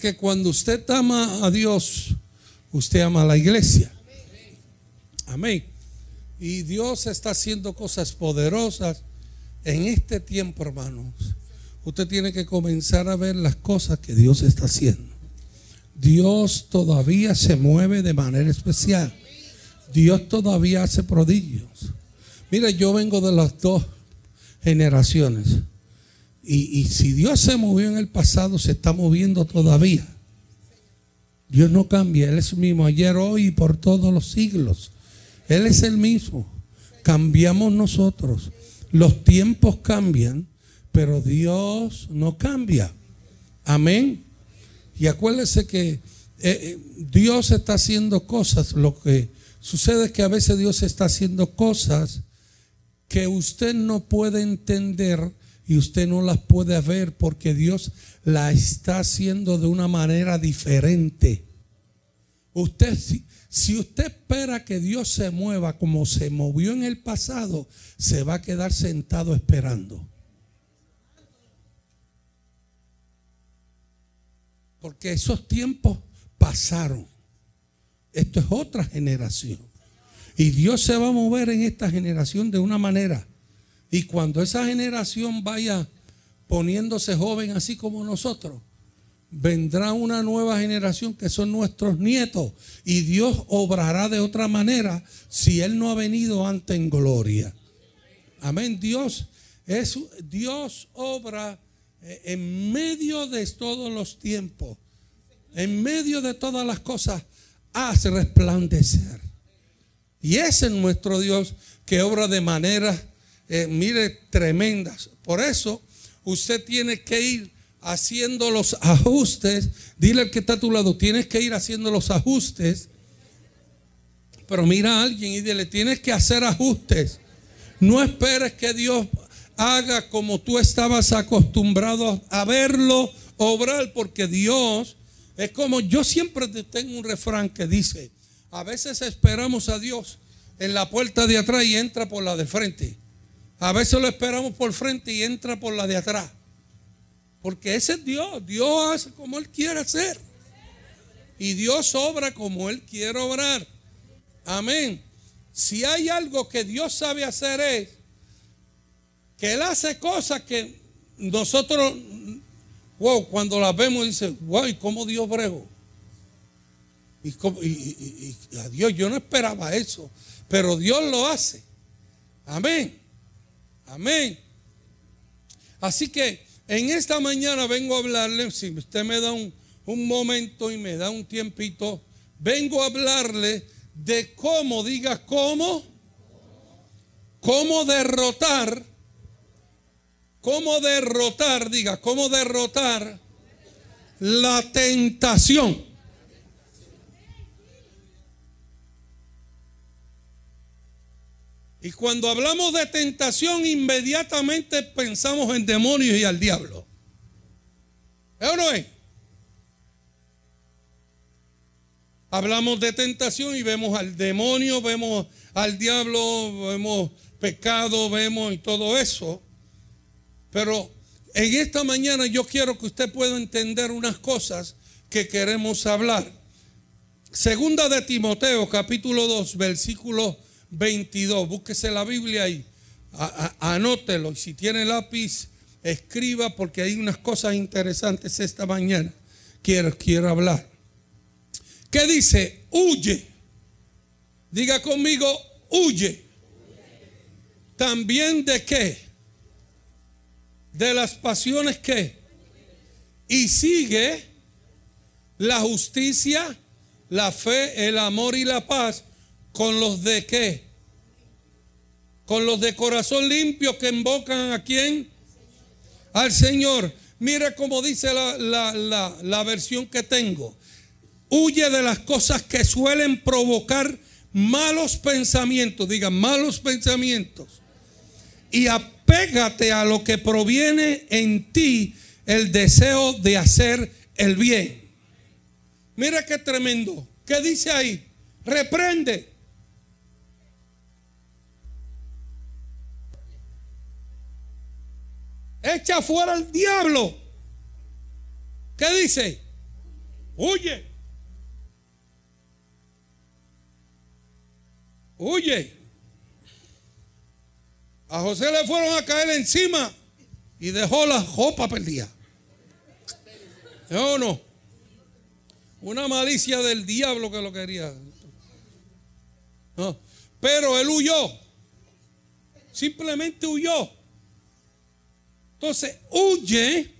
que cuando usted ama a Dios, usted ama a la iglesia. Amén. Y Dios está haciendo cosas poderosas en este tiempo, hermanos. Usted tiene que comenzar a ver las cosas que Dios está haciendo. Dios todavía se mueve de manera especial. Dios todavía hace prodigios. Mira, yo vengo de las dos generaciones. Y, si Dios se movió en el pasado, se está moviendo todavía. Dios no cambia, Él es el mismo ayer, hoy y por todos los siglos. Él es el mismo. Cambiamos nosotros. Los tiempos cambian, pero Dios no cambia. Amén. Y acuérdese que eh, eh, Dios está haciendo cosas. Lo que sucede es que a veces Dios está haciendo cosas que usted no puede entender y usted no las puede ver porque Dios la está haciendo de una manera diferente. Usted, si, usted espera que Dios se mueva como se movió en el pasado, se va a quedar sentado esperando. Porque esos tiempos pasaron. Esto es otra generación. Y Dios se va a mover en esta generación de una manera y cuando esa generación vaya poniéndose joven así como nosotros, vendrá una nueva generación que son nuestros nietos y Dios obrará de otra manera si Él no ha venido antes en gloria. Amén. Dios es Dios obra eh, en medio de todos los tiempos, en medio de todas las cosas, hace resplandecer. Y ese es nuestro Dios que obra de manera eh, mire, tremendas. Por eso usted tiene que ir haciendo los ajustes. Dile al que está a tu lado, tienes que ir haciendo los ajustes. Pero mira a alguien y dile, tienes que hacer ajustes. No esperes que Dios haga como tú estabas acostumbrado a verlo obrar, porque Dios es como yo siempre tengo un refrán que dice, a veces esperamos a Dios en la puerta de atrás y entra por la de frente. A veces lo esperamos por frente y entra por la de atrás. Porque ese es Dios. Dios hace como Él quiere hacer. Y Dios obra como Él quiere obrar. Amén. Si hay algo que Dios sabe hacer es que Él hace cosas que nosotros, wow, cuando las vemos dice, wow, ¿cómo Dios bregó? Y, y, y a Dios, yo no esperaba eso, pero Dios lo hace. Amén. Amén. Así que en esta mañana vengo a hablarle, si usted me da un, momento y me da un tiempito, vengo a hablarle de cómo, diga cómo, cómo derrotar, cómo derrotar, diga, cómo derrotar la tentación. Y cuando hablamos de tentación, inmediatamente pensamos en demonios y al diablo. ¿Es o no es? Hablamos de tentación y vemos al demonio, vemos al diablo, vemos pecado, vemos y todo eso. Pero en esta mañana yo quiero que usted pueda entender unas cosas que queremos hablar. Segunda de Timoteo, capítulo 2, versículo 22. Búsquese la Biblia ahí. Anótelo. Y si tiene lápiz, escriba porque hay unas cosas interesantes esta mañana. Quiero, quiero hablar. ¿Qué dice? Huye. Diga conmigo, huye. También de qué? De las pasiones que. Y sigue la justicia, la fe, el amor y la paz con los de qué? Con los de corazón limpio que invocan a quién? Al Señor. Mira cómo dice la, versión que tengo. Huye de las cosas que suelen provocar malos pensamientos. Diga, malos pensamientos. Y apégate a lo que proviene en ti el deseo de hacer el bien. Mira qué tremendo. ¿Qué dice ahí? Reprende. Echa fuera al diablo. ¿Qué dice? Huye. Huye. A José le fueron a caer encima y dejó la jopa perdida. ¿No no? Una malicia del diablo que lo quería. Pero él huyó. Simplemente huyó. Entonces, huye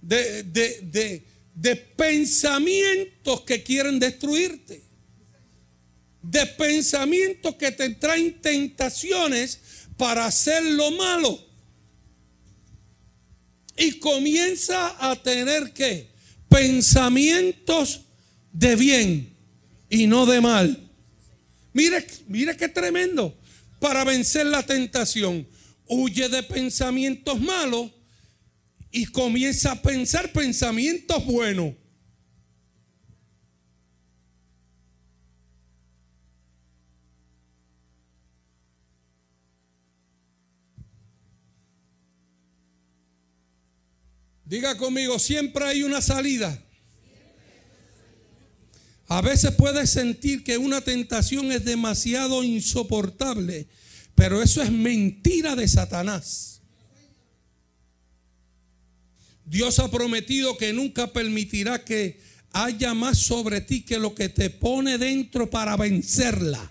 de, de, de pensamientos que quieren destruirte. De pensamientos que te traen tentaciones para hacer lo malo. Y comienza a tener que pensamientos de bien y no de mal. Mire, mire qué tremendo. Para vencer la tentación, huye de pensamientos malos y comienza a pensar pensamientos buenos. Diga conmigo, siempre hay una salida. A veces puedes sentir que una tentación es demasiado insoportable, pero eso es mentira de Satanás. Dios ha prometido que nunca permitirá que haya más sobre ti que lo que te pone dentro para vencerla.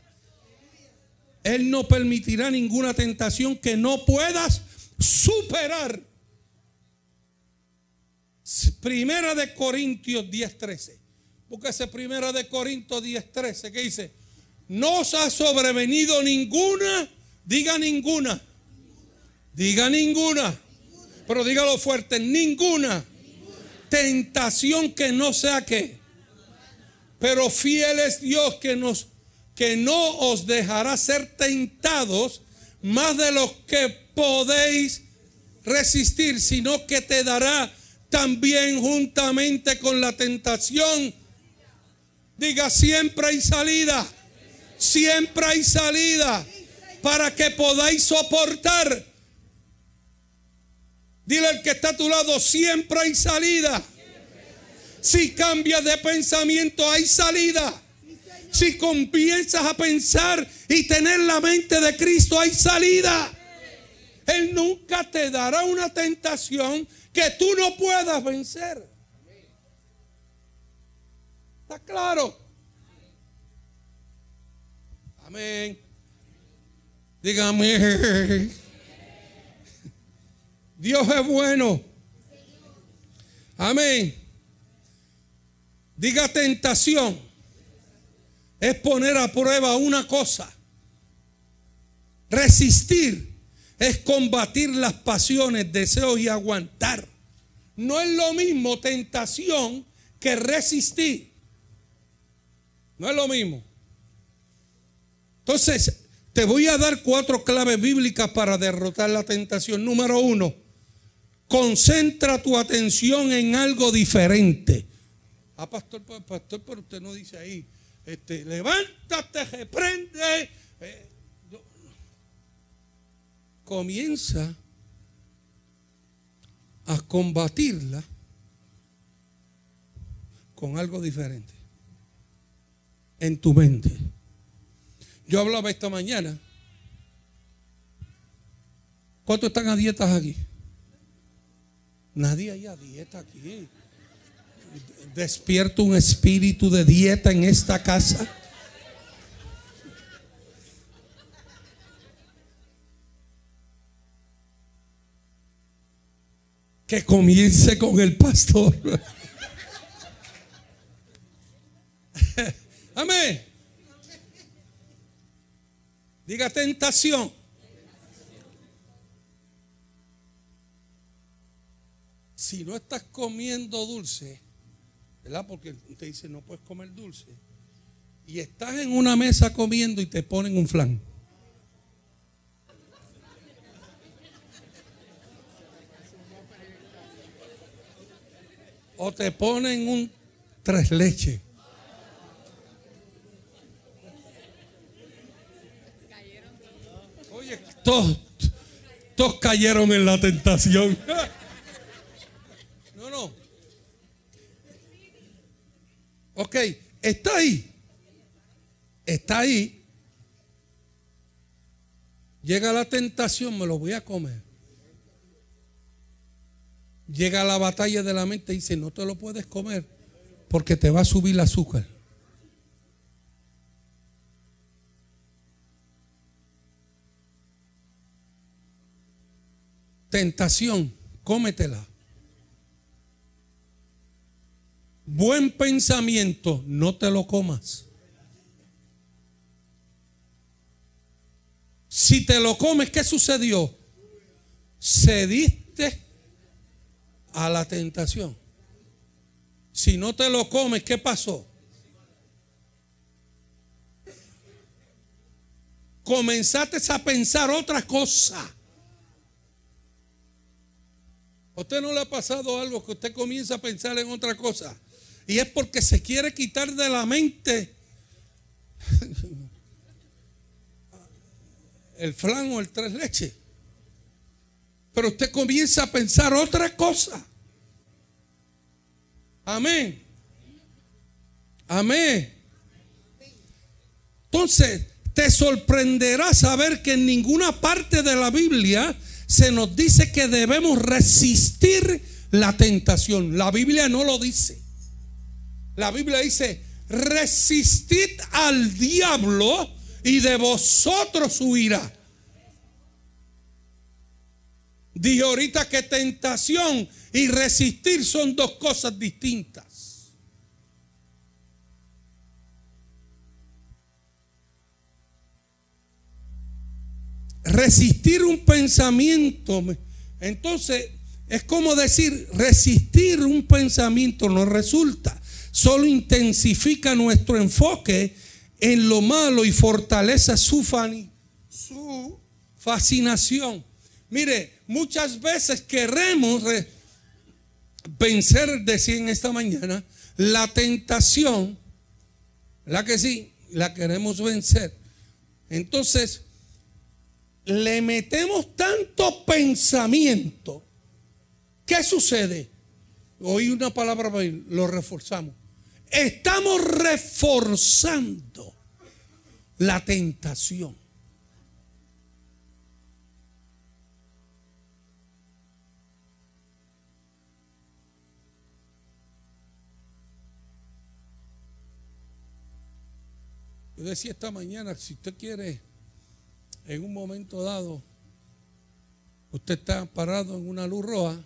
Él no permitirá ninguna tentación que no puedas superar. Primera de Corintios 10:13. Búsquese primera de Corintios 10:13 que dice, no os ha sobrevenido ninguna, diga ninguna, diga ninguna pero dígalo fuerte, ninguna tentación que no sea que. Pero fiel es Dios que nos que no os dejará ser tentados más de lo que podéis resistir, sino que te dará también juntamente con la tentación. Diga, siempre hay salida. Siempre hay salida para que podáis soportar Dile al que está a tu lado, siempre hay salida. Si cambias de pensamiento, hay salida. Si comienzas a pensar y tener la mente de Cristo, hay salida. Él nunca te dará una tentación que tú no puedas vencer. ¿Está claro? Amén. Dígame. Dios es bueno. Amén. Diga tentación. Es poner a prueba una cosa. Resistir es combatir las pasiones, deseos y aguantar. No es lo mismo tentación que resistir. No es lo mismo. Entonces, te voy a dar cuatro claves bíblicas para derrotar la tentación. Número uno, Concentra tu atención en algo diferente. Ah, pastor, pastor, pero usted no dice ahí, este, levántate, reprende. Eh, comienza a combatirla con algo diferente en tu mente. Yo hablaba esta mañana. ¿Cuántos están a dietas aquí? Nadie hay a dieta aquí. Despierto un espíritu de dieta en esta casa. Que comience con el pastor. Amén. Diga tentación. si no estás comiendo dulce, ¿verdad? Porque te dice no puedes comer dulce, y estás en una mesa comiendo y te ponen un flan. O te ponen un tres leches. Oye, todos, todos cayeron en la tentación. Ok, está ahí. Está ahí. Llega la tentación, me lo voy a comer. Llega la batalla de la mente y dice, no te lo puedes comer porque te va a subir el azúcar. Tentación, cómetela. Buen pensamiento, no te lo comas. Si te lo comes, ¿qué sucedió? Cediste a la tentación. Si no te lo comes, ¿qué pasó? Comenzaste a pensar otra cosa. ¿A usted no le ha pasado algo que usted comienza a pensar en otra cosa? Y es porque se quiere quitar de la mente el flan o el tres leches. Pero usted comienza a pensar otra cosa. Amén. Amén. Entonces, te sorprenderá saber que en ninguna parte de la Biblia se nos dice que debemos resistir la tentación. La Biblia no lo dice. La Biblia dice, resistid al diablo y de vosotros huirá. Dije ahorita que tentación y resistir son dos cosas distintas. Resistir un pensamiento, entonces es como decir, resistir un pensamiento no resulta, solo intensifica nuestro enfoque en lo malo y fortalece su, fascinación. Mire, muchas veces queremos vencer, decía en esta mañana, la tentación, la que sí, la queremos vencer. Entonces, le metemos tanto pensamiento. ¿Qué sucede? Oí una palabra, lo reforzamos. Estamos reforzando la tentación. Yo decía esta mañana, si usted quiere, en un momento dado, usted está parado en una luz roja,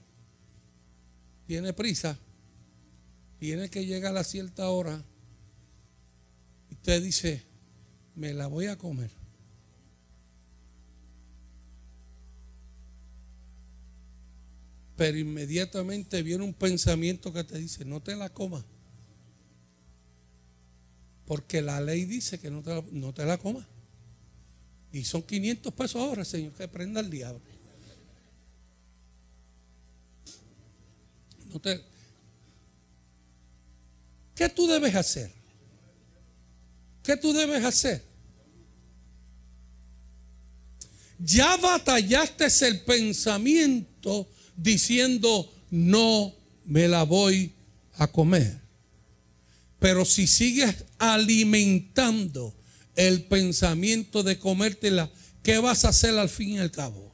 tiene prisa, tiene que llegar a cierta hora, y usted dice, me la voy a comer. Pero inmediatamente viene un pensamiento que te dice, no te la comas. Porque la ley dice que no te la, no te la comas. Y son 500 pesos ahora, Señor, que prenda el diablo. No te, ¿Qué tú debes hacer? ¿Qué tú debes hacer? Ya batallaste el pensamiento diciendo, no me la voy a comer. Pero si sigues alimentando el pensamiento de comértela, ¿qué vas a hacer al fin y al cabo?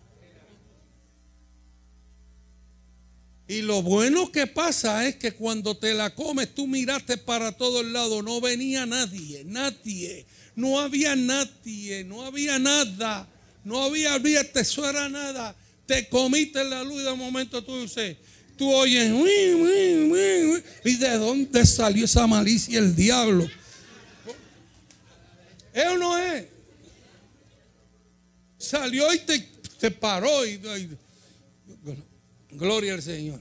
Y lo bueno que pasa es que cuando te la comes, tú miraste para todos lados, no venía nadie, nadie, no había nadie, no había nada, no había, había era nada. Te comiste la luz y de momento tú dices, tú oyes, ¿y de dónde salió esa malicia el diablo? ¿Es no es? Salió y te, paró. Y, gloria al Señor.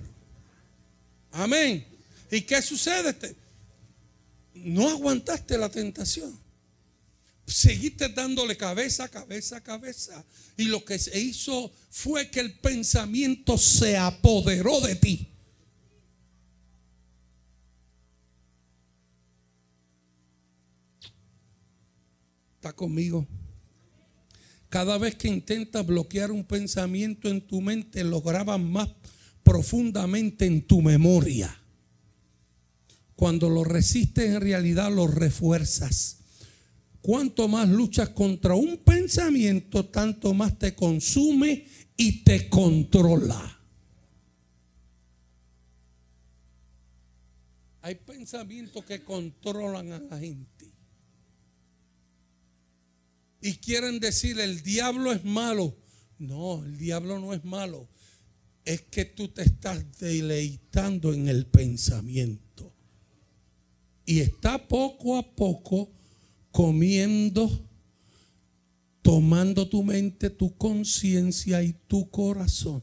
Amén. ¿Y qué sucede? No aguantaste la tentación. Seguiste dándole cabeza, cabeza, cabeza. Y lo que se hizo fue que el pensamiento se apoderó de ti. ¿Está conmigo? Cada vez que intentas bloquear un pensamiento en tu mente, lo grabas más profundamente en tu memoria. Cuando lo resistes en realidad lo refuerzas. Cuanto más luchas contra un pensamiento, tanto más te consume y te controla. Hay pensamientos que controlan a la gente. Y quieren decir, el diablo es malo. No, el diablo no es malo. Es que tú te estás deleitando en el pensamiento. Y está poco a poco comiendo, tomando tu mente, tu conciencia y tu corazón.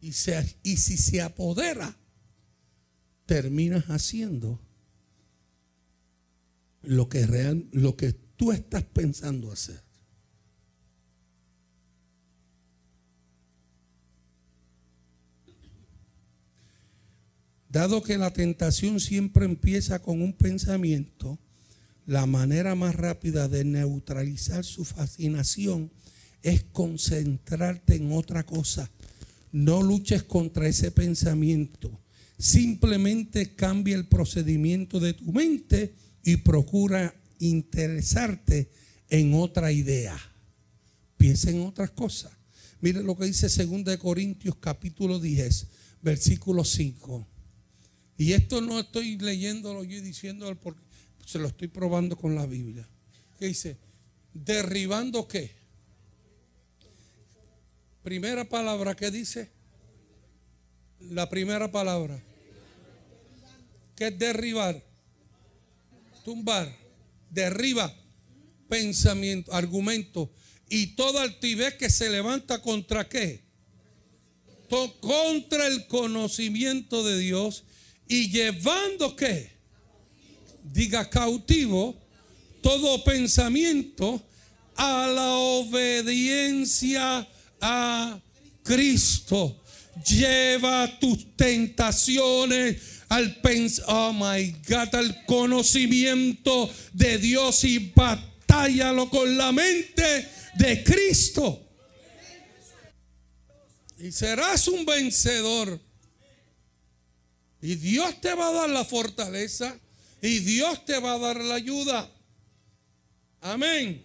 Y, y si se apodera, terminas haciendo lo que, real, lo que tú estás pensando hacer. Dado que la tentación siempre empieza con un pensamiento, la manera más rápida de neutralizar su fascinación es concentrarte en otra cosa. No luches contra ese pensamiento. Simplemente cambia el procedimiento de tu mente y procura interesarte en otra idea. Piensa en otras cosas. Mire lo que dice 2 Corintios capítulo 10, versículo 5. Y esto no estoy leyéndolo yo y diciéndolo porque se lo estoy probando con la Biblia. ¿Qué dice? Derribando qué? Primera palabra, ¿qué dice? La primera palabra. ¿Qué es derribar? Tumbar. Derriba pensamiento, argumento. Y toda altivez que se levanta contra qué? Contra el conocimiento de Dios y llevando qué? Diga cautivo todo pensamiento a la obediencia a Cristo. Lleva tus tentaciones al pens oh my God, al conocimiento de Dios y batállalo con la mente de Cristo. Y serás un vencedor. Y Dios te va a dar la fortaleza y Dios te va a dar la ayuda. Amén.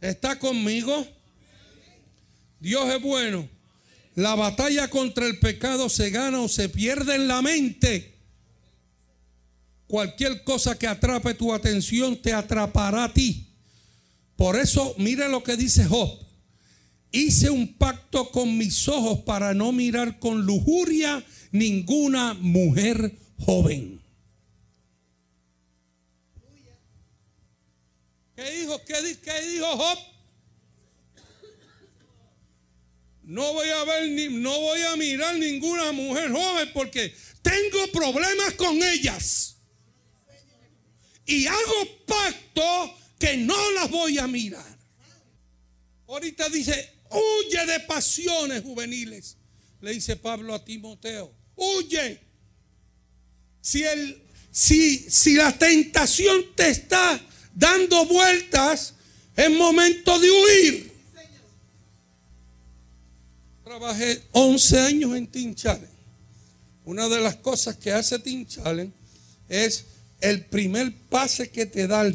¿Está conmigo? Dios es bueno. La batalla contra el pecado se gana o se pierde en la mente. Cualquier cosa que atrape tu atención te atrapará a ti. Por eso, mire lo que dice Job. Hice un pacto con mis ojos para no mirar con lujuria ninguna mujer joven. ¿Qué dijo? ¿Qué, dijo Job? No voy a ver ni no voy a mirar ninguna mujer joven porque tengo problemas con ellas. Y hago pacto que no las voy a mirar. Ahorita dice, huye de pasiones juveniles. Le dice Pablo a Timoteo huye. Si, el, si, si la tentación te está dando vueltas, es momento de huir. Trabajé 11 años en Team. Una de las cosas que hace Team es el primer pase que te da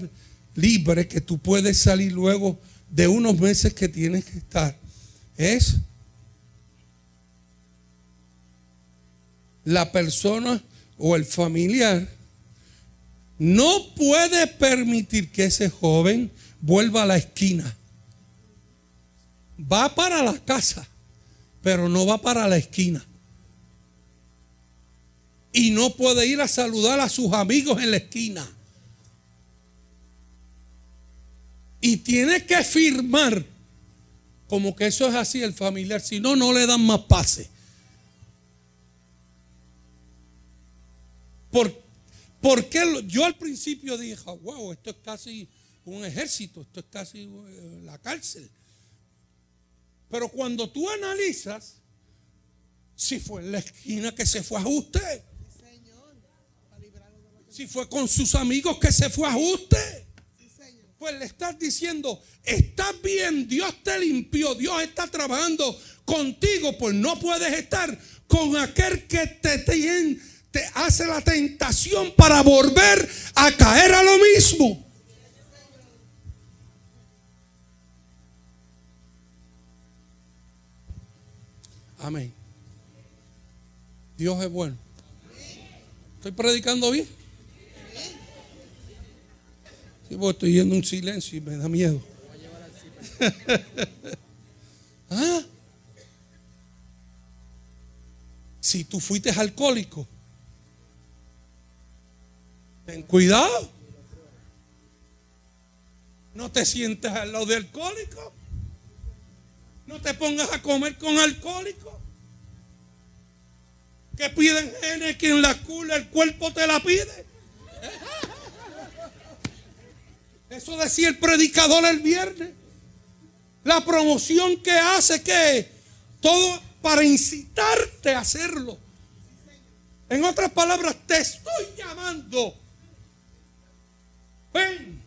libre, que tú puedes salir luego de unos meses que tienes que estar. Es la persona o el familiar no puede permitir que ese joven vuelva a la esquina. Va para la casa, pero no va para la esquina. Y no puede ir a saludar a sus amigos en la esquina. Y tiene que firmar como que eso es así el familiar, si no, no le dan más pase. ¿Por, qué? Yo al principio dije, wow, esto es casi un ejército, esto es casi eh, la cárcel. Pero cuando tú analizas, si fue en la esquina que se fue a usted, si fue con sus amigos que se fue a usted, pues le estás diciendo, estás bien, Dios te limpió, Dios está trabajando contigo, pues no puedes estar con aquel que te tiene te hace la tentación para volver a caer a lo mismo. Amén. Dios es bueno. ¿Estoy predicando bien? Sí, pues estoy yendo un silencio y me da miedo. ¿Ah? Si tú fuiste alcohólico, ten cuidado. No te sientes al lado de alcohólico. No te pongas a comer con alcohólico. Que piden genes que en la cula el cuerpo te la pide. Eso decía el predicador el viernes. La promoción que hace que todo para incitarte a hacerlo. En otras palabras, te estoy llamando. Ven.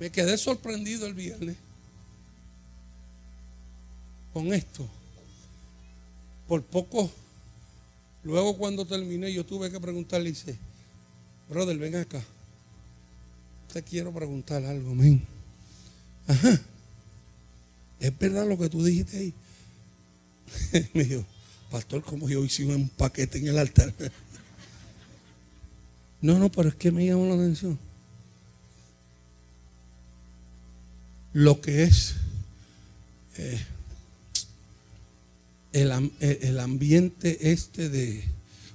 Me quedé sorprendido el viernes con esto. Por poco, luego cuando terminé, yo tuve que preguntarle, dice, brother, ven acá. Te quiero preguntar algo, men. Ajá. ¿Es verdad lo que tú dijiste ahí? Me dijo, pastor, como yo hice un paquete en el altar. no, no, pero es que me llamó la atención. Lo que es eh, el, ambiente este de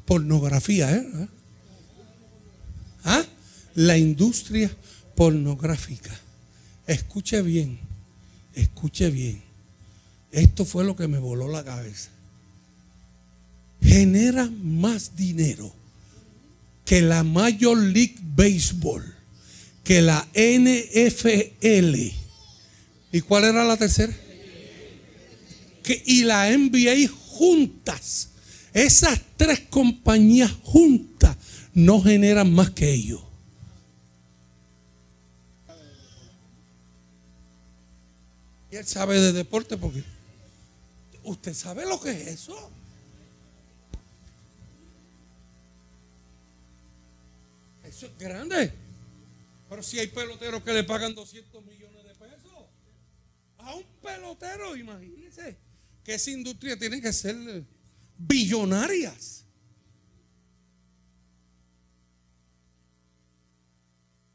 pornografía. ¿eh? ¿Ah? La industria pornográfica. Escuche bien, escuche bien. Esto fue lo que me voló la cabeza. Genera más dinero que la Major League Baseball, que la NFL ¿Y cuál era la tercera? Y la NBA juntas. Esas tres compañías juntas no generan más que ellos. Y él sabe de deporte porque usted sabe lo que es eso. Eso es grande. Pero si hay peloteros que le pagan 200 millones a un pelotero, imagínense que esa industria tiene que ser billonarias.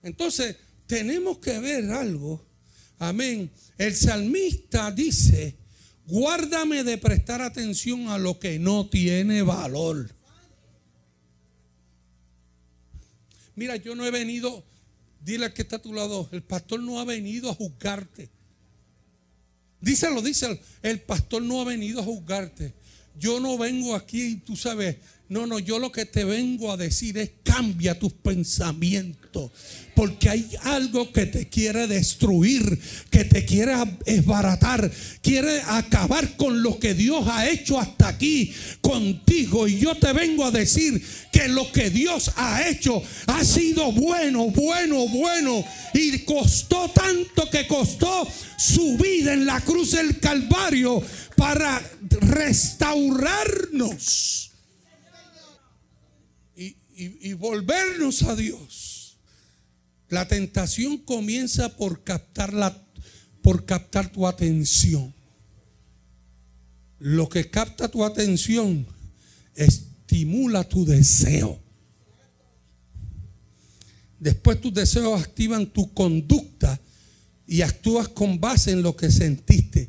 Entonces, tenemos que ver algo. Amén. El salmista dice, guárdame de prestar atención a lo que no tiene valor. Mira, yo no he venido, dile al que está a tu lado, el pastor no ha venido a juzgarte. Díselo, díselo. El pastor no ha venido a juzgarte. Yo no vengo aquí, tú sabes. No, no, yo lo que te vengo a decir es cambia tus pensamientos. Porque hay algo que te quiere destruir, que te quiere esbaratar, quiere acabar con lo que Dios ha hecho hasta aquí contigo. Y yo te vengo a decir que lo que Dios ha hecho ha sido bueno, bueno, bueno. Y costó tanto que costó su vida en la cruz del Calvario para restaurarnos y, volvernos a Dios. La tentación comienza por captar, la, por captar tu atención. Lo que capta tu atención estimula tu deseo. Después tus deseos activan tu conducta y actúas con base en lo que sentiste.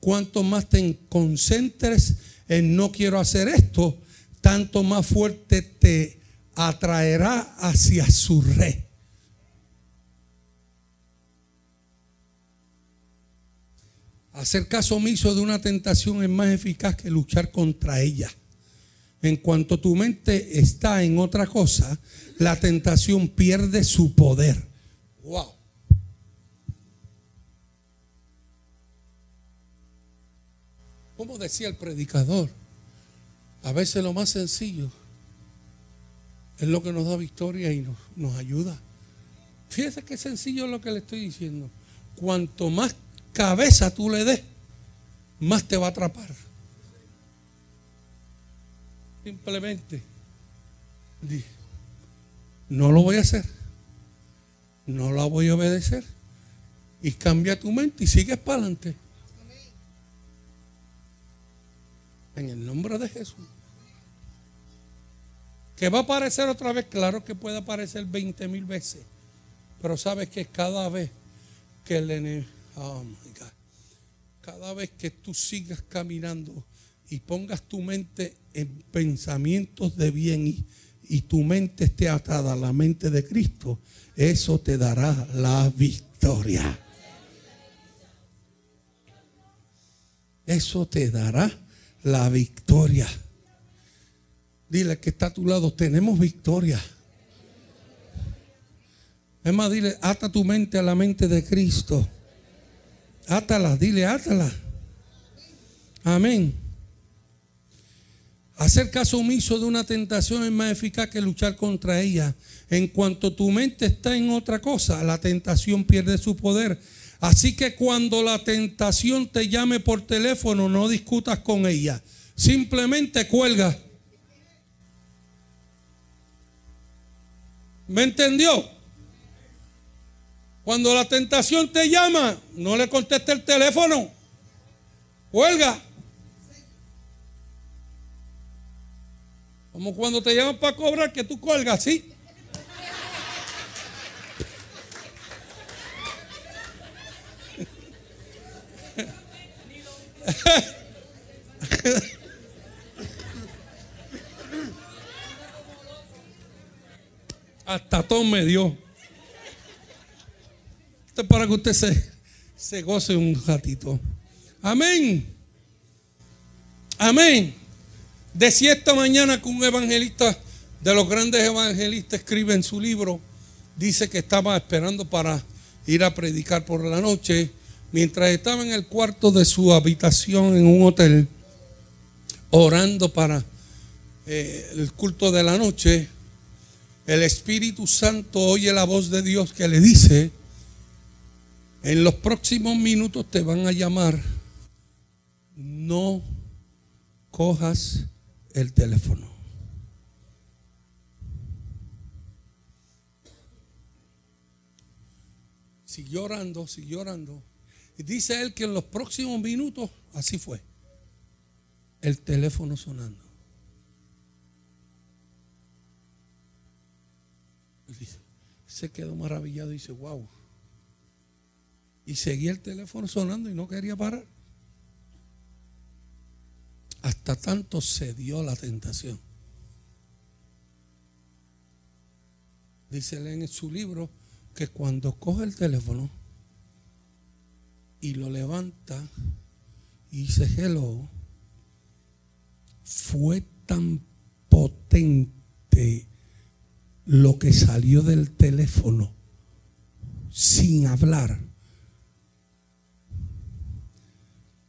Cuanto más te concentres en no quiero hacer esto, tanto más fuerte te atraerá hacia su red. Hacer caso omiso de una tentación es más eficaz que luchar contra ella. En cuanto tu mente está en otra cosa, la tentación pierde su poder. Wow. Como decía el predicador, a veces lo más sencillo es lo que nos da victoria y nos, ayuda. Fíjese qué sencillo es lo que le estoy diciendo. Cuanto más cabeza tú le des, más te va a atrapar. Simplemente, no lo voy a hacer, no la voy a obedecer. Y cambia tu mente y sigues para adelante. En el nombre de Jesús. Que va a aparecer otra vez, claro que puede aparecer 20 mil veces. Pero sabes que cada vez que el oh cada vez que tú sigas caminando y pongas tu mente en pensamientos de bien y, y tu mente esté atada a la mente de Cristo, eso te dará la victoria. Eso te dará la victoria. Dile que está a tu lado, tenemos victoria. Es más, dile, ata tu mente a la mente de Cristo. Átala, dile, átala. Amén. Hacer caso omiso de una tentación es más eficaz que luchar contra ella. En cuanto tu mente está en otra cosa, la tentación pierde su poder. Así que cuando la tentación te llame por teléfono, no discutas con ella. Simplemente cuelga. ¿Me entendió? Cuando la tentación te llama, no le conteste el teléfono. Cuelga. Como cuando te llaman para cobrar que tú cuelgas, ¿sí? Hasta todo me dio. Esto es para que usted se, se goce un ratito. Amén. Amén. Decía esta mañana que un evangelista de los grandes evangelistas escribe en su libro, dice que estaba esperando para ir a predicar por la noche, mientras estaba en el cuarto de su habitación en un hotel, orando para eh, el culto de la noche, el Espíritu Santo oye la voz de Dios que le dice, en los próximos minutos te van a llamar, no cojas el teléfono. Siguió orando, siguió orando. Y dice él que en los próximos minutos, así fue, el teléfono sonando. Se quedó maravillado y dice, wow. Y seguía el teléfono sonando y no quería parar. Hasta tanto se dio la tentación. Dice en su libro que cuando coge el teléfono y lo levanta y dice hello, fue tan potente lo que salió del teléfono sin hablar.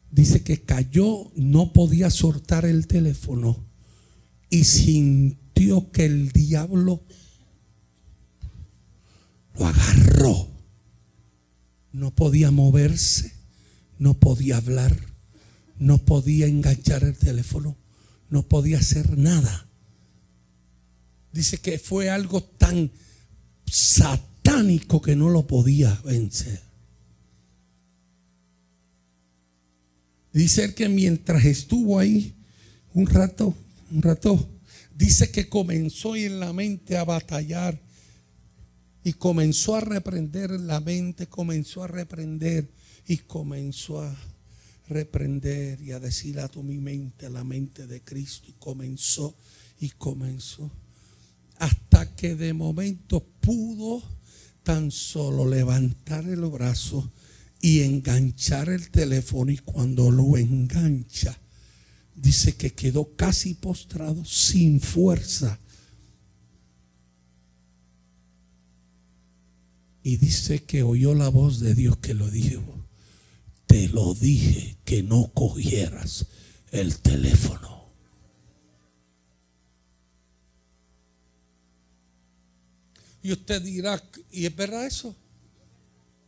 Dice que cayó, no podía soltar el teléfono y sintió que el diablo lo agarró. No podía moverse, no podía hablar, no podía enganchar el teléfono, no podía hacer nada. Dice que fue algo tan satánico que no lo podía vencer. Dice que mientras estuvo ahí un rato, un rato, dice que comenzó en la mente a batallar y comenzó a reprender la mente, comenzó a reprender y comenzó a reprender y a decir a tu mi mente, a la mente de Cristo y comenzó y comenzó hasta que de momento pudo tan solo levantar el brazo y enganchar el teléfono y cuando lo engancha, dice que quedó casi postrado sin fuerza. Y dice que oyó la voz de Dios que lo dijo, te lo dije que no cogieras el teléfono. Y usted dirá, ¿y es verdad eso?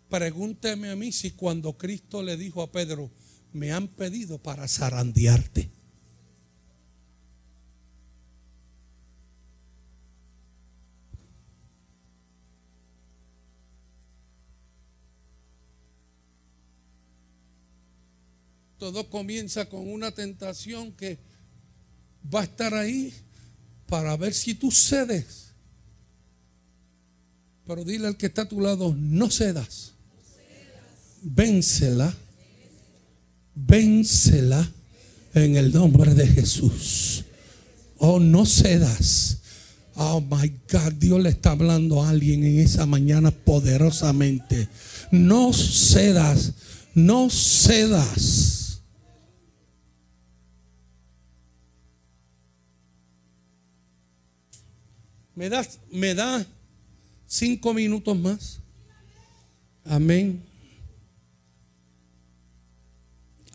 Pregúnteme a mí si cuando Cristo le dijo a Pedro, me han pedido para zarandearte. Todo comienza con una tentación que va a estar ahí para ver si tú cedes. Pero dile al que está a tu lado, no cedas. Vénsela. Vénsela en el nombre de Jesús. Oh, no cedas. Oh my God, Dios le está hablando a alguien en esa mañana poderosamente. No cedas, no cedas. ¿Me da, me da cinco minutos más? Amén.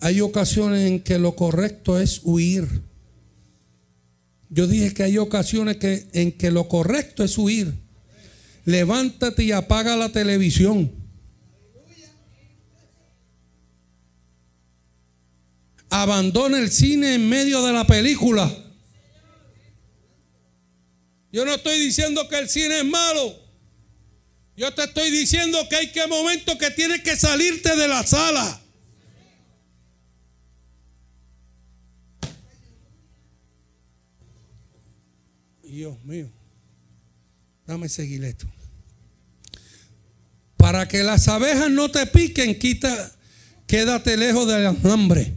Hay ocasiones en que lo correcto es huir. Yo dije que hay ocasiones que, en que lo correcto es huir. Levántate y apaga la televisión. Abandona el cine en medio de la película. Yo no estoy diciendo que el cine es malo. Yo te estoy diciendo que hay que momentos que tienes que salirte de la sala. Dios mío. Dame seguir esto. Para que las abejas no te piquen, quita, quédate lejos del hambre.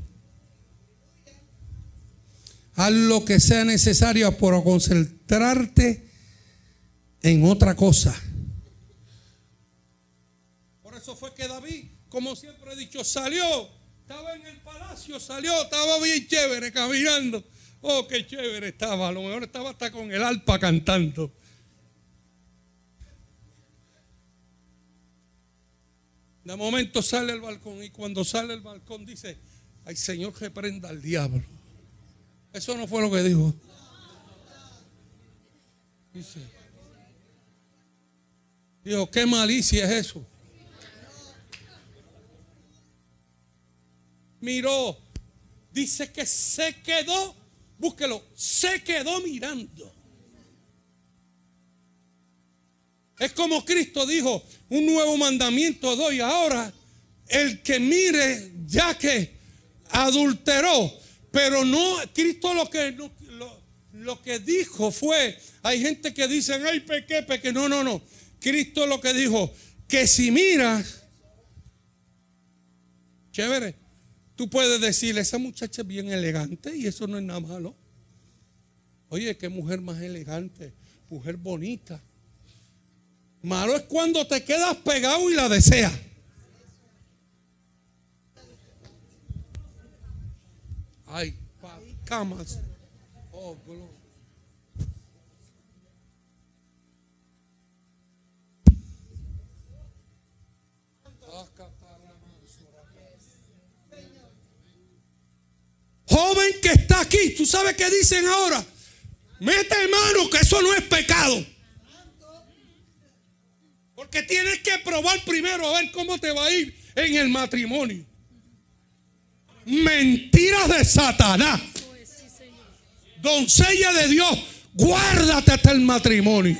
Haz lo que sea necesario por concentrarte en otra cosa. Fue que David, como siempre he dicho, salió. Estaba en el palacio, salió, estaba bien chévere caminando. Oh, qué chévere estaba. A lo mejor estaba hasta con el alpa cantando. De momento sale al balcón y cuando sale al balcón dice, ay Señor que prenda al diablo. Eso no fue lo que dijo. Dice, dijo, qué malicia es eso. Miró, dice que se quedó, búsquelo, se quedó mirando. Es como Cristo dijo, un nuevo mandamiento doy ahora, el que mire ya que adulteró, pero no, Cristo lo que, lo, que dijo fue, hay gente que dice, ay, pequé, pequé. No, no, no. Cristo lo que dijo, que si miras, chévere, tú puedes decir, esa muchacha es bien elegante y eso no es nada malo. Oye, qué mujer más elegante, mujer bonita. Malo es cuando te quedas pegado y la deseas. Ay, camas. Oh, gloria. Joven que está aquí, ¿tú sabes qué dicen ahora? Mete mano que eso no es pecado. Porque tienes que probar primero a ver cómo te va a ir en el matrimonio mentiras de Satanás. Doncella de Dios, guárdate hasta el matrimonio.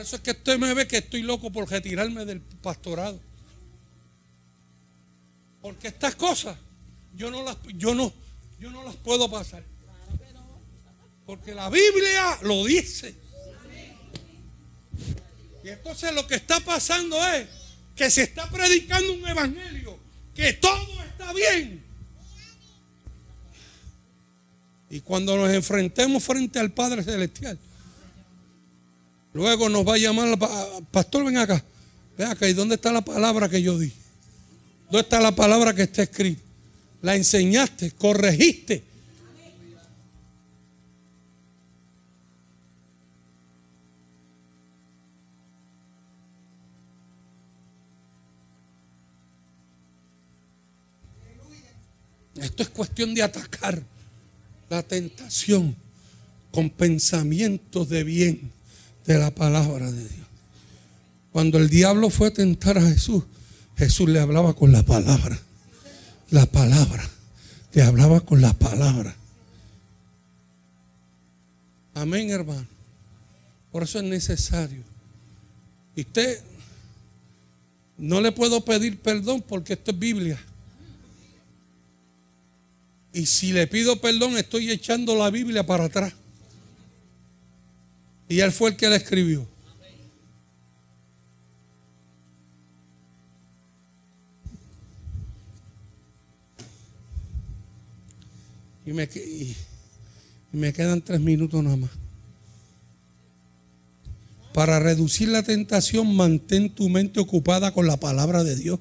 Eso es que usted me ve que estoy loco por retirarme del pastorado. Porque estas cosas yo no las, yo no, yo no las puedo pasar. Porque la Biblia lo dice. Y entonces lo que está pasando es que se está predicando un evangelio, que todo está bien. Y cuando nos enfrentemos frente al Padre Celestial, luego nos va a llamar, pastor, ven acá, ven acá, ¿y dónde está la palabra que yo di? ¿Dónde está la palabra que está escrita? La enseñaste, corregiste, Esto es cuestión de atacar la tentación con pensamientos de bien de la palabra de Dios. Cuando el diablo fue a tentar a Jesús, Jesús le hablaba con la palabra. La palabra. Le hablaba con la palabra. Amén, hermano. Por eso es necesario. Y usted no le puedo pedir perdón porque esto es Biblia. Y si le pido perdón, estoy echando la Biblia para atrás. Y él fue el que la escribió. Y me, me quedan tres minutos nada más. Para reducir la tentación, mantén tu mente ocupada con la palabra de Dios.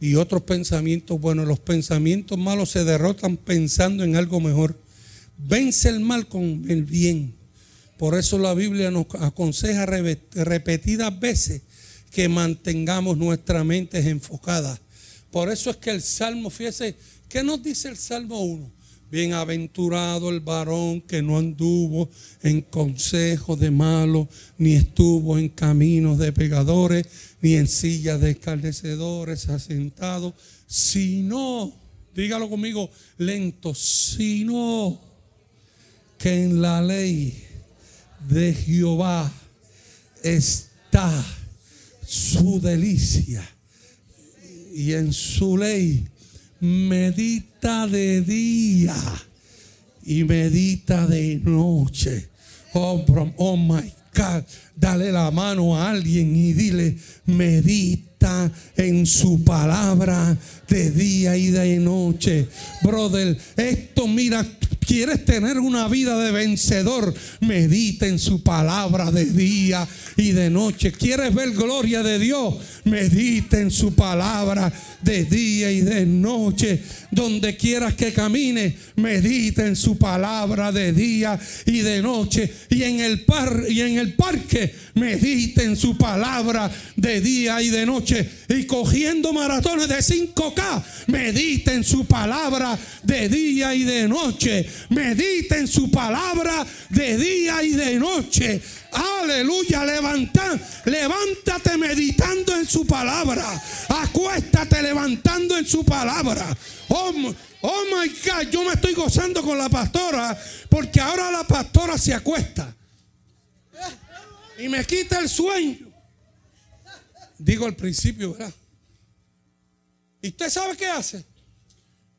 Y otros pensamientos, bueno, los pensamientos malos se derrotan pensando en algo mejor. Vence el mal con el bien. Por eso la Biblia nos aconseja repetidas veces que mantengamos nuestra mente enfocada. Por eso es que el Salmo, fíjese, ¿qué nos dice el Salmo 1? Bienaventurado el varón que no anduvo en consejo de malos, ni estuvo en caminos de pegadores, ni en sillas de escarnecedores asentado, sino, dígalo conmigo lento, sino que en la ley de Jehová está su delicia y en su ley medita de día y medita de noche. Oh, oh my God, dale la mano a alguien y dile, medita en su palabra de día y de noche. Brother, esto mira, quieres tener una vida de vencedor, medita en su palabra de día y de noche. ¿Quieres ver gloria de Dios? Medita en su palabra de día y de noche. Donde quieras que camine, medita en su palabra de día y de noche. Y en el, par, y en el parque, medita en su palabra de día y de noche. Y cogiendo maratones de 5K, medita en su palabra de día y de noche. Medita en su palabra de día y de noche. Aleluya, levanta, levántate meditando en su palabra. Acuéstate levantando en su palabra. Oh, oh, my God, yo me estoy gozando con la pastora porque ahora la pastora se acuesta y me quita el sueño. Digo al principio, ¿verdad? ¿Y usted sabe qué hace?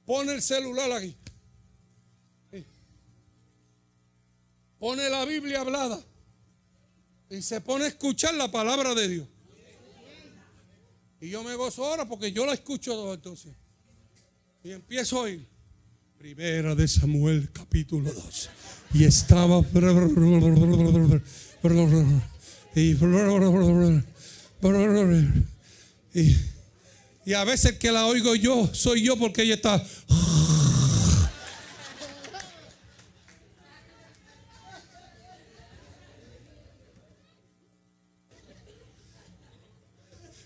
Pone el celular aquí. Pone la Biblia hablada y se pone a escuchar la palabra de Dios. Y yo me gozo ahora porque yo la escucho todo entonces. Y empiezo a oír. Primera de Samuel, capítulo 2. Y estaba. Y, y a veces que la oigo yo, soy yo porque ella está.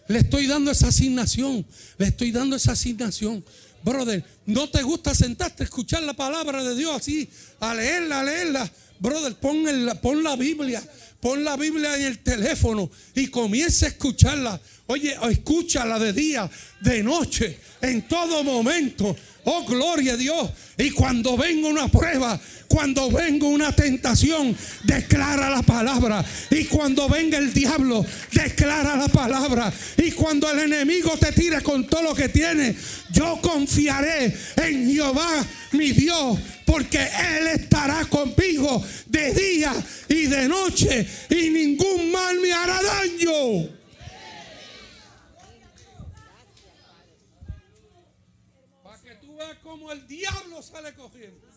Le estoy dando esa asignación. Le estoy dando esa asignación. Brother, ¿no te gusta sentarte a escuchar la palabra de Dios así? A leerla, a leerla. Brother, pon, pon la Biblia. Pon la Biblia en el teléfono y comienza a escucharla. Oye, escúchala de día, de noche, en todo momento. Oh, gloria a Dios. Y cuando venga una prueba, cuando venga una tentación, declara la palabra. Y cuando venga el diablo, declara la palabra. Y cuando el enemigo te tire con todo lo que tiene, yo confiaré en Jehová, mi Dios, porque Él estará conmigo de día y de noche. Y ningún mal me hará daño. Para que cómo el diablo sale cogiendo.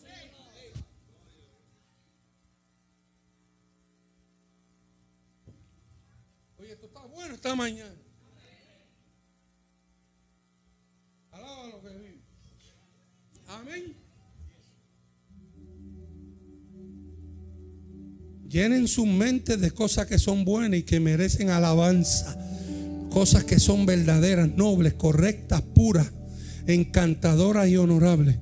bueno esta mañana. Alaba lo que vive. Amén. Llenen su mente de cosas que son buenas y que merecen alabanza. Cosas que son verdaderas, nobles, correctas, puras, encantadoras y honorables.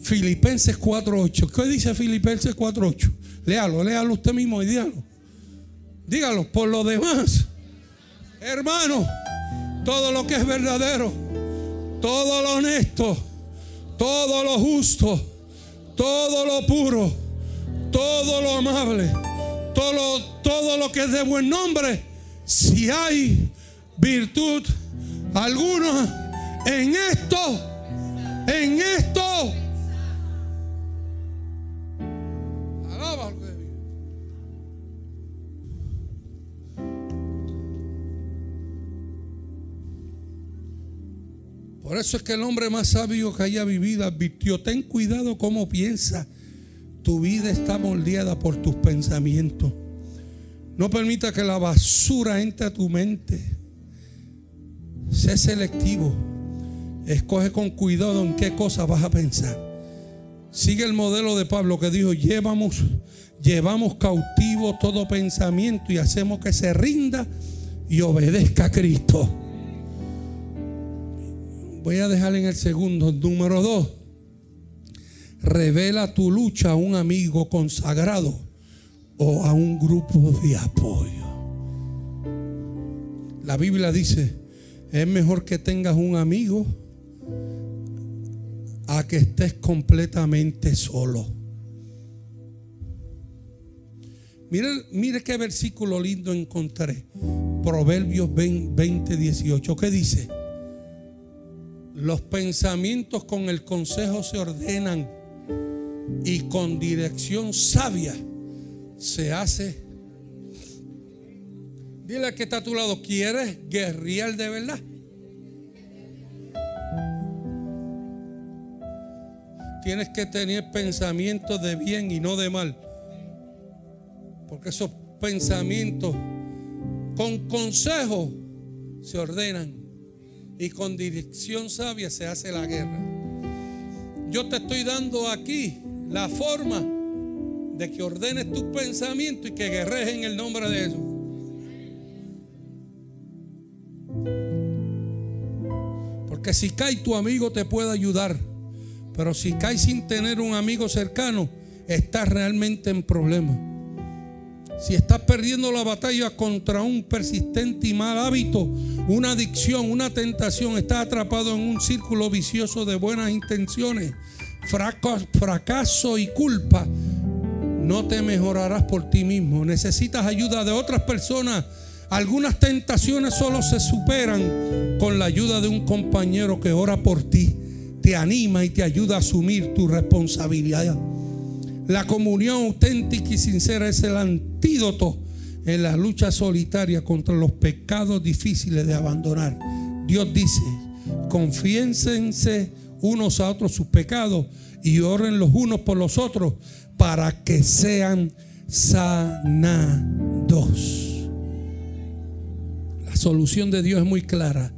Filipenses 4.8. ¿Qué dice Filipenses 4.8? Léalo, léalo usted mismo y dígalo. Dígalo, por lo demás, hermano, todo lo que es verdadero, todo lo honesto, todo lo justo, todo lo puro, todo lo amable, todo todo lo que es de buen nombre, si hay virtud alguna en esto, en esto. Por eso es que el hombre más sabio que haya vivido advirtió, ten cuidado cómo piensa. Tu vida está moldeada por tus pensamientos. No permita que la basura entre a tu mente. Sé selectivo. Escoge con cuidado en qué cosa vas a pensar. Sigue el modelo de Pablo que dijo, llevamos, llevamos cautivo todo pensamiento y hacemos que se rinda y obedezca a Cristo. Voy a dejar en el segundo, número dos. Revela tu lucha a un amigo consagrado o a un grupo de apoyo. La Biblia dice, es mejor que tengas un amigo a que estés completamente solo. Mire, mire qué versículo lindo encontré. Proverbios 20, 18. ¿Qué dice? Los pensamientos con el consejo se ordenan y con dirección sabia se hace. Dile que está a tu lado, ¿quieres guerrear de verdad? Tienes que tener pensamientos de bien y no de mal. Porque esos pensamientos con consejo se ordenan y con dirección sabia se hace la guerra. Yo te estoy dando aquí la forma de que ordenes tus pensamientos y que guerres en el nombre de Jesús. Porque si cae tu amigo te puede ayudar. Pero si cae sin tener un amigo cercano, estás realmente en problemas. Si estás perdiendo la batalla contra un persistente y mal hábito, una adicción, una tentación, estás atrapado en un círculo vicioso de buenas intenciones, fracaso y culpa, no te mejorarás por ti mismo. Necesitas ayuda de otras personas. Algunas tentaciones solo se superan con la ayuda de un compañero que ora por ti, te anima y te ayuda a asumir tu responsabilidad. La comunión auténtica y sincera es el antídoto en la lucha solitaria contra los pecados difíciles de abandonar. Dios dice, confiénsense unos a otros sus pecados y oren los unos por los otros para que sean sanados. La solución de Dios es muy clara.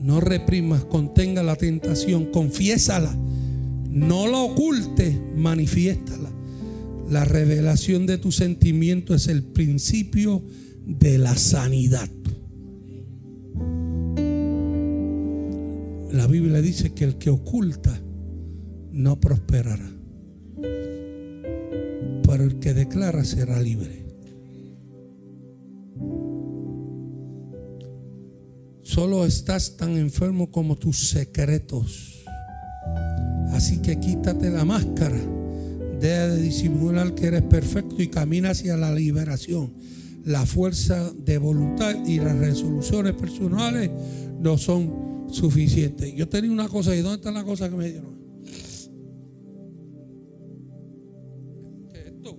No reprimas, contenga la tentación, confiésala no la oculte, manifiéstala. La revelación de tu sentimiento es el principio de la sanidad. La Biblia dice que el que oculta no prosperará. Pero el que declara será libre. Solo estás tan enfermo como tus secretos. Así que quítate la máscara. Deja de disimular que eres perfecto y camina hacia la liberación. La fuerza de voluntad y las resoluciones personales no son suficientes. Yo tenía una cosa y ¿dónde está la cosa que me dieron? Esto.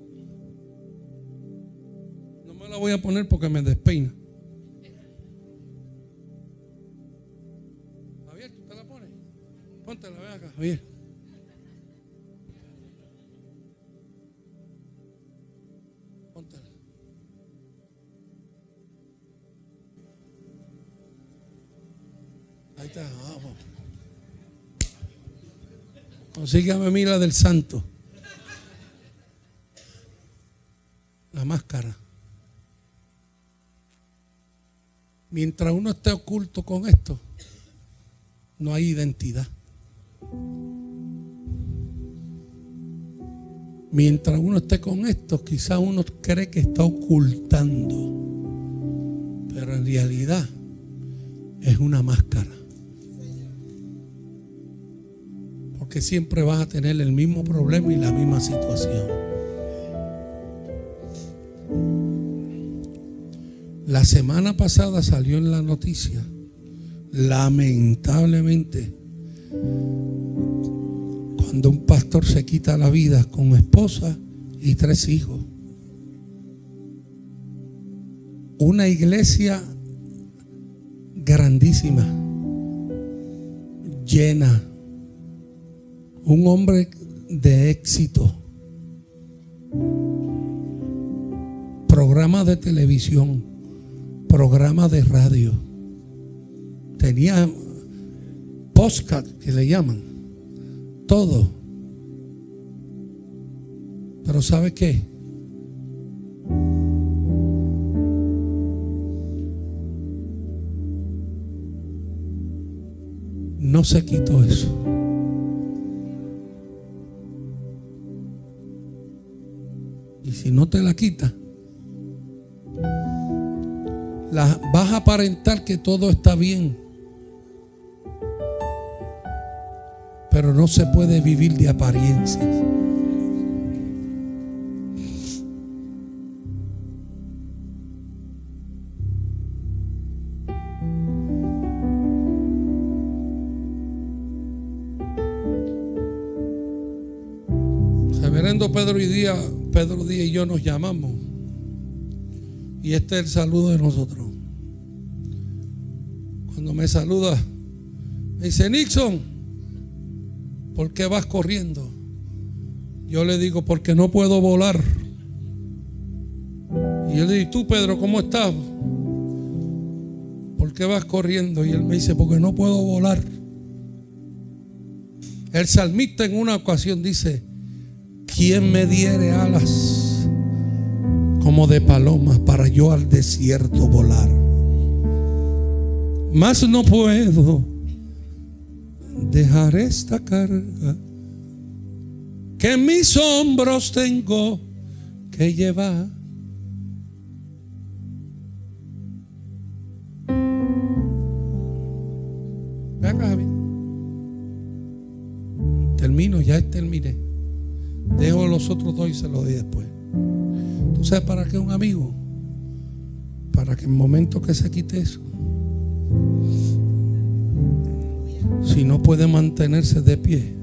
No me la voy a poner porque me despeina. Acá, Javier. Ahí está, vamos. Consígame a la del santo. La máscara. Mientras uno esté oculto con esto, no hay identidad. Mientras uno esté con esto, quizás uno cree que está ocultando. Pero en realidad es una máscara. Porque siempre vas a tener el mismo problema y la misma situación. La semana pasada salió en la noticia, lamentablemente, pastor se quita la vida con esposa y tres hijos. Una iglesia grandísima, llena, un hombre de éxito, programa de televisión, programa de radio, tenía postcard que le llaman todo. Pero ¿sabe qué? No se quitó eso. Y si no te la quita, la, vas a aparentar que todo está bien. pero no se puede vivir de apariencias. Pedro y Díaz, Pedro Díaz y yo nos llamamos. Y este es el saludo de nosotros. Cuando me saluda, me dice Nixon, ¿por qué vas corriendo? Yo le digo, porque no puedo volar. Y él le dice, tú Pedro, ¿cómo estás? ¿Por qué vas corriendo? Y él me dice, porque no puedo volar. El salmista en una ocasión dice, ¿quién me diere alas como de palomas para yo al desierto volar? Más no puedo dejar esta carga que en mis hombros tengo que llevar. ¿Tú sabes para qué un amigo? Para que en el momento que se quite eso, si no puede mantenerse de pie.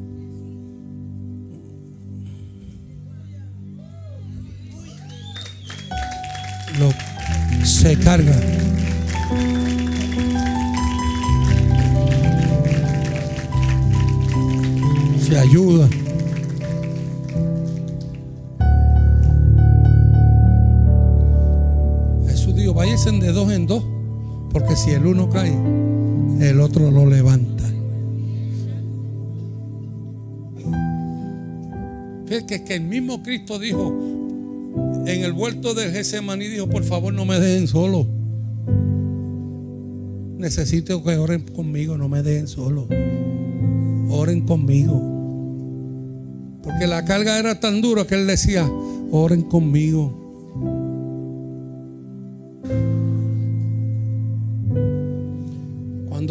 Lo, se carga. Se ayuda. Váyanse de dos en dos, porque si el uno cae, el otro lo levanta. que, que el mismo Cristo dijo en el vuelto del Getsemaní, dijo, por favor no me dejen solo. Necesito que oren conmigo, no me dejen solo. Oren conmigo. Porque la carga era tan dura que él decía, oren conmigo.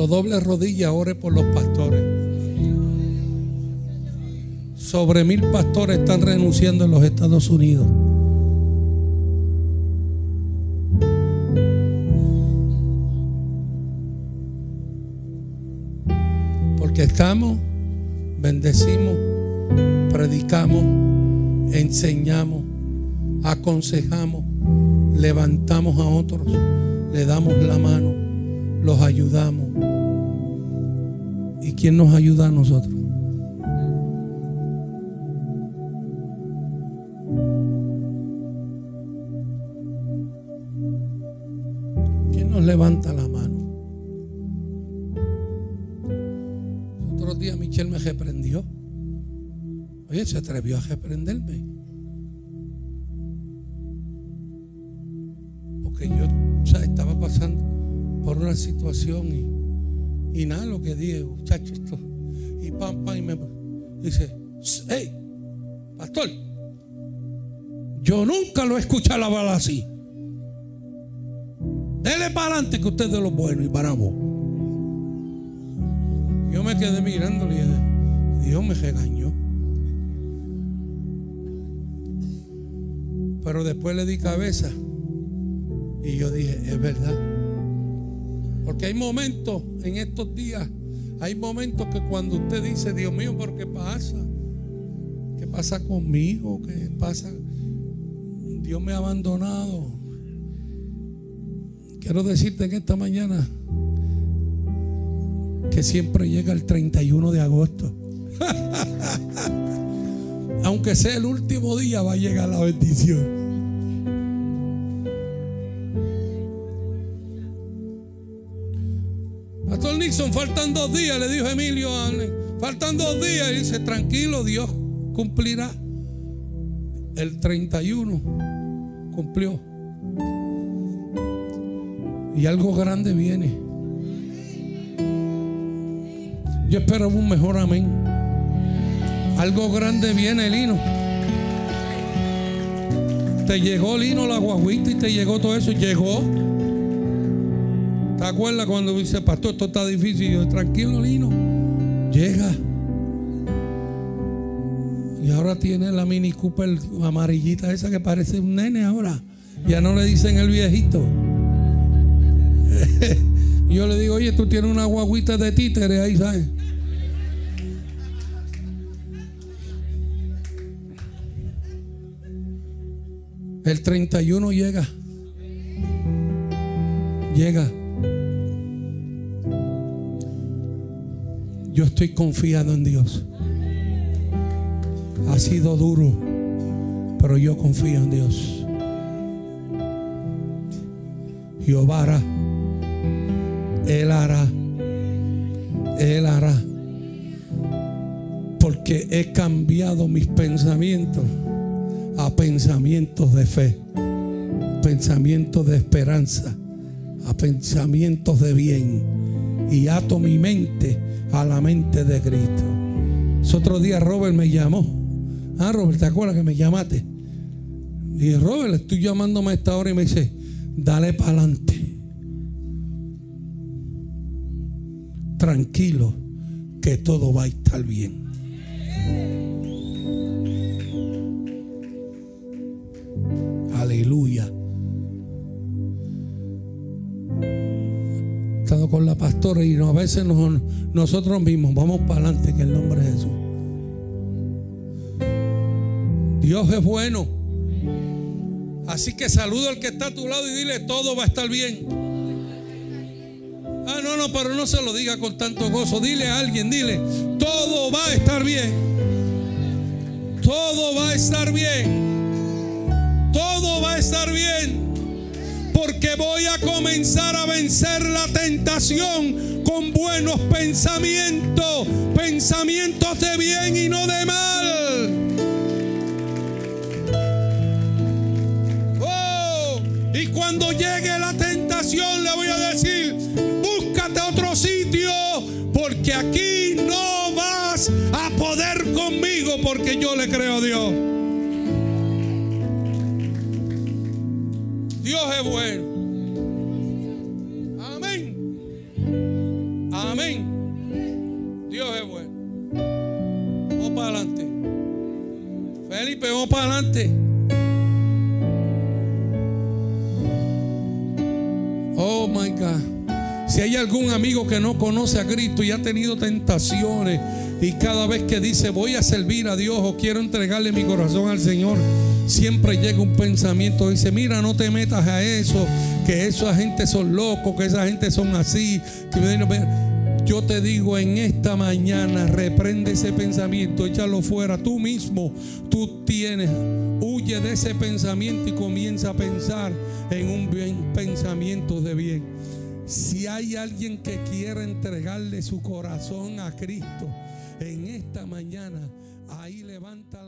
Doble rodilla, ore por los pastores. Sobre mil pastores están renunciando en los Estados Unidos. Porque estamos, bendecimos, predicamos, enseñamos, aconsejamos, levantamos a otros, le damos la mano, los ayudamos. ¿Y quién nos ayuda a nosotros? levanta la mano. Otro día Michelle me reprendió. Oye, se atrevió a reprenderme. Porque yo estaba pasando por una situación y, y nada, lo que dije, muchacho, esto. Y pam, pam, y me dice, hey, pastor, Yo nunca lo he escuchado hablar así. Dele para adelante que usted es de los buenos y vos Yo me quedé mirándole y Dios me regañó. Pero después le di cabeza y yo dije, es verdad. Porque hay momentos en estos días, hay momentos que cuando usted dice, Dios mío, ¿por qué pasa? ¿Qué pasa conmigo? ¿Qué pasa? Dios me ha abandonado. Quiero decirte en esta mañana que siempre llega el 31 de agosto. Aunque sea el último día, va a llegar la bendición. Faltan dos días, le dijo Emilio. Faltan dos días. Y dice, tranquilo, Dios cumplirá. El 31 cumplió. Y algo grande viene. Yo espero un mejor amén. Algo grande viene, Lino. Te llegó Lino la guaguita y te llegó todo eso. Llegó. ¿Te acuerdas cuando dice, pastor, esto está difícil? yo, tranquilo, Lino. Llega. Y ahora tiene la Mini Cooper amarillita esa que parece un nene ahora. Ya no le dicen el viejito. yo le digo, oye, tú tienes una guaguita de títere ahí, ¿sabes? El 31 llega. Llega. Yo estoy confiado en Dios. Ha sido duro, pero yo confío en Dios. Jehová hará. Él hará. Él hará. Porque he cambiado mis pensamientos a pensamientos de fe, pensamientos de esperanza, a pensamientos de bien. Y ato mi mente a la mente de Cristo. Ese otro día Robert me llamó. Ah, Robert, ¿te acuerdas que me llamaste? Y Robert, estoy llamándome a esta hora y me dice, dale para adelante. Tranquilo, que todo va a estar bien. Aleluya. Estado con la pastora y a veces nosotros mismos vamos para adelante en el nombre de Jesús. Dios es bueno. Así que saludo al que está a tu lado y dile, todo va a estar bien. Ah, no, no, pero no se lo diga con tanto gozo. Dile a alguien, dile, todo va a estar bien. Todo va a estar bien todo va a estar bien. Porque voy a comenzar a vencer la tentación con buenos pensamientos, pensamientos de bien y no de mal. Oh, y cuando llegue la tentación le voy a decir, búscate otro sitio, porque aquí no vas a poder conmigo, porque yo le creo a Dios. Dios es bueno. Felipe, para adelante. Oh my God. Si hay algún amigo que no conoce a Cristo y ha tenido tentaciones y cada vez que dice voy a servir a Dios o quiero entregarle mi corazón al Señor, siempre llega un pensamiento, dice, mira, no te metas a eso, que esa gente son locos, que esa gente son así. Yo te digo en esta mañana, reprende ese pensamiento, échalo fuera. Tú mismo, tú tienes, huye de ese pensamiento y comienza a pensar en un pensamiento de bien. Si hay alguien que quiera entregarle su corazón a Cristo en esta mañana, ahí levanta.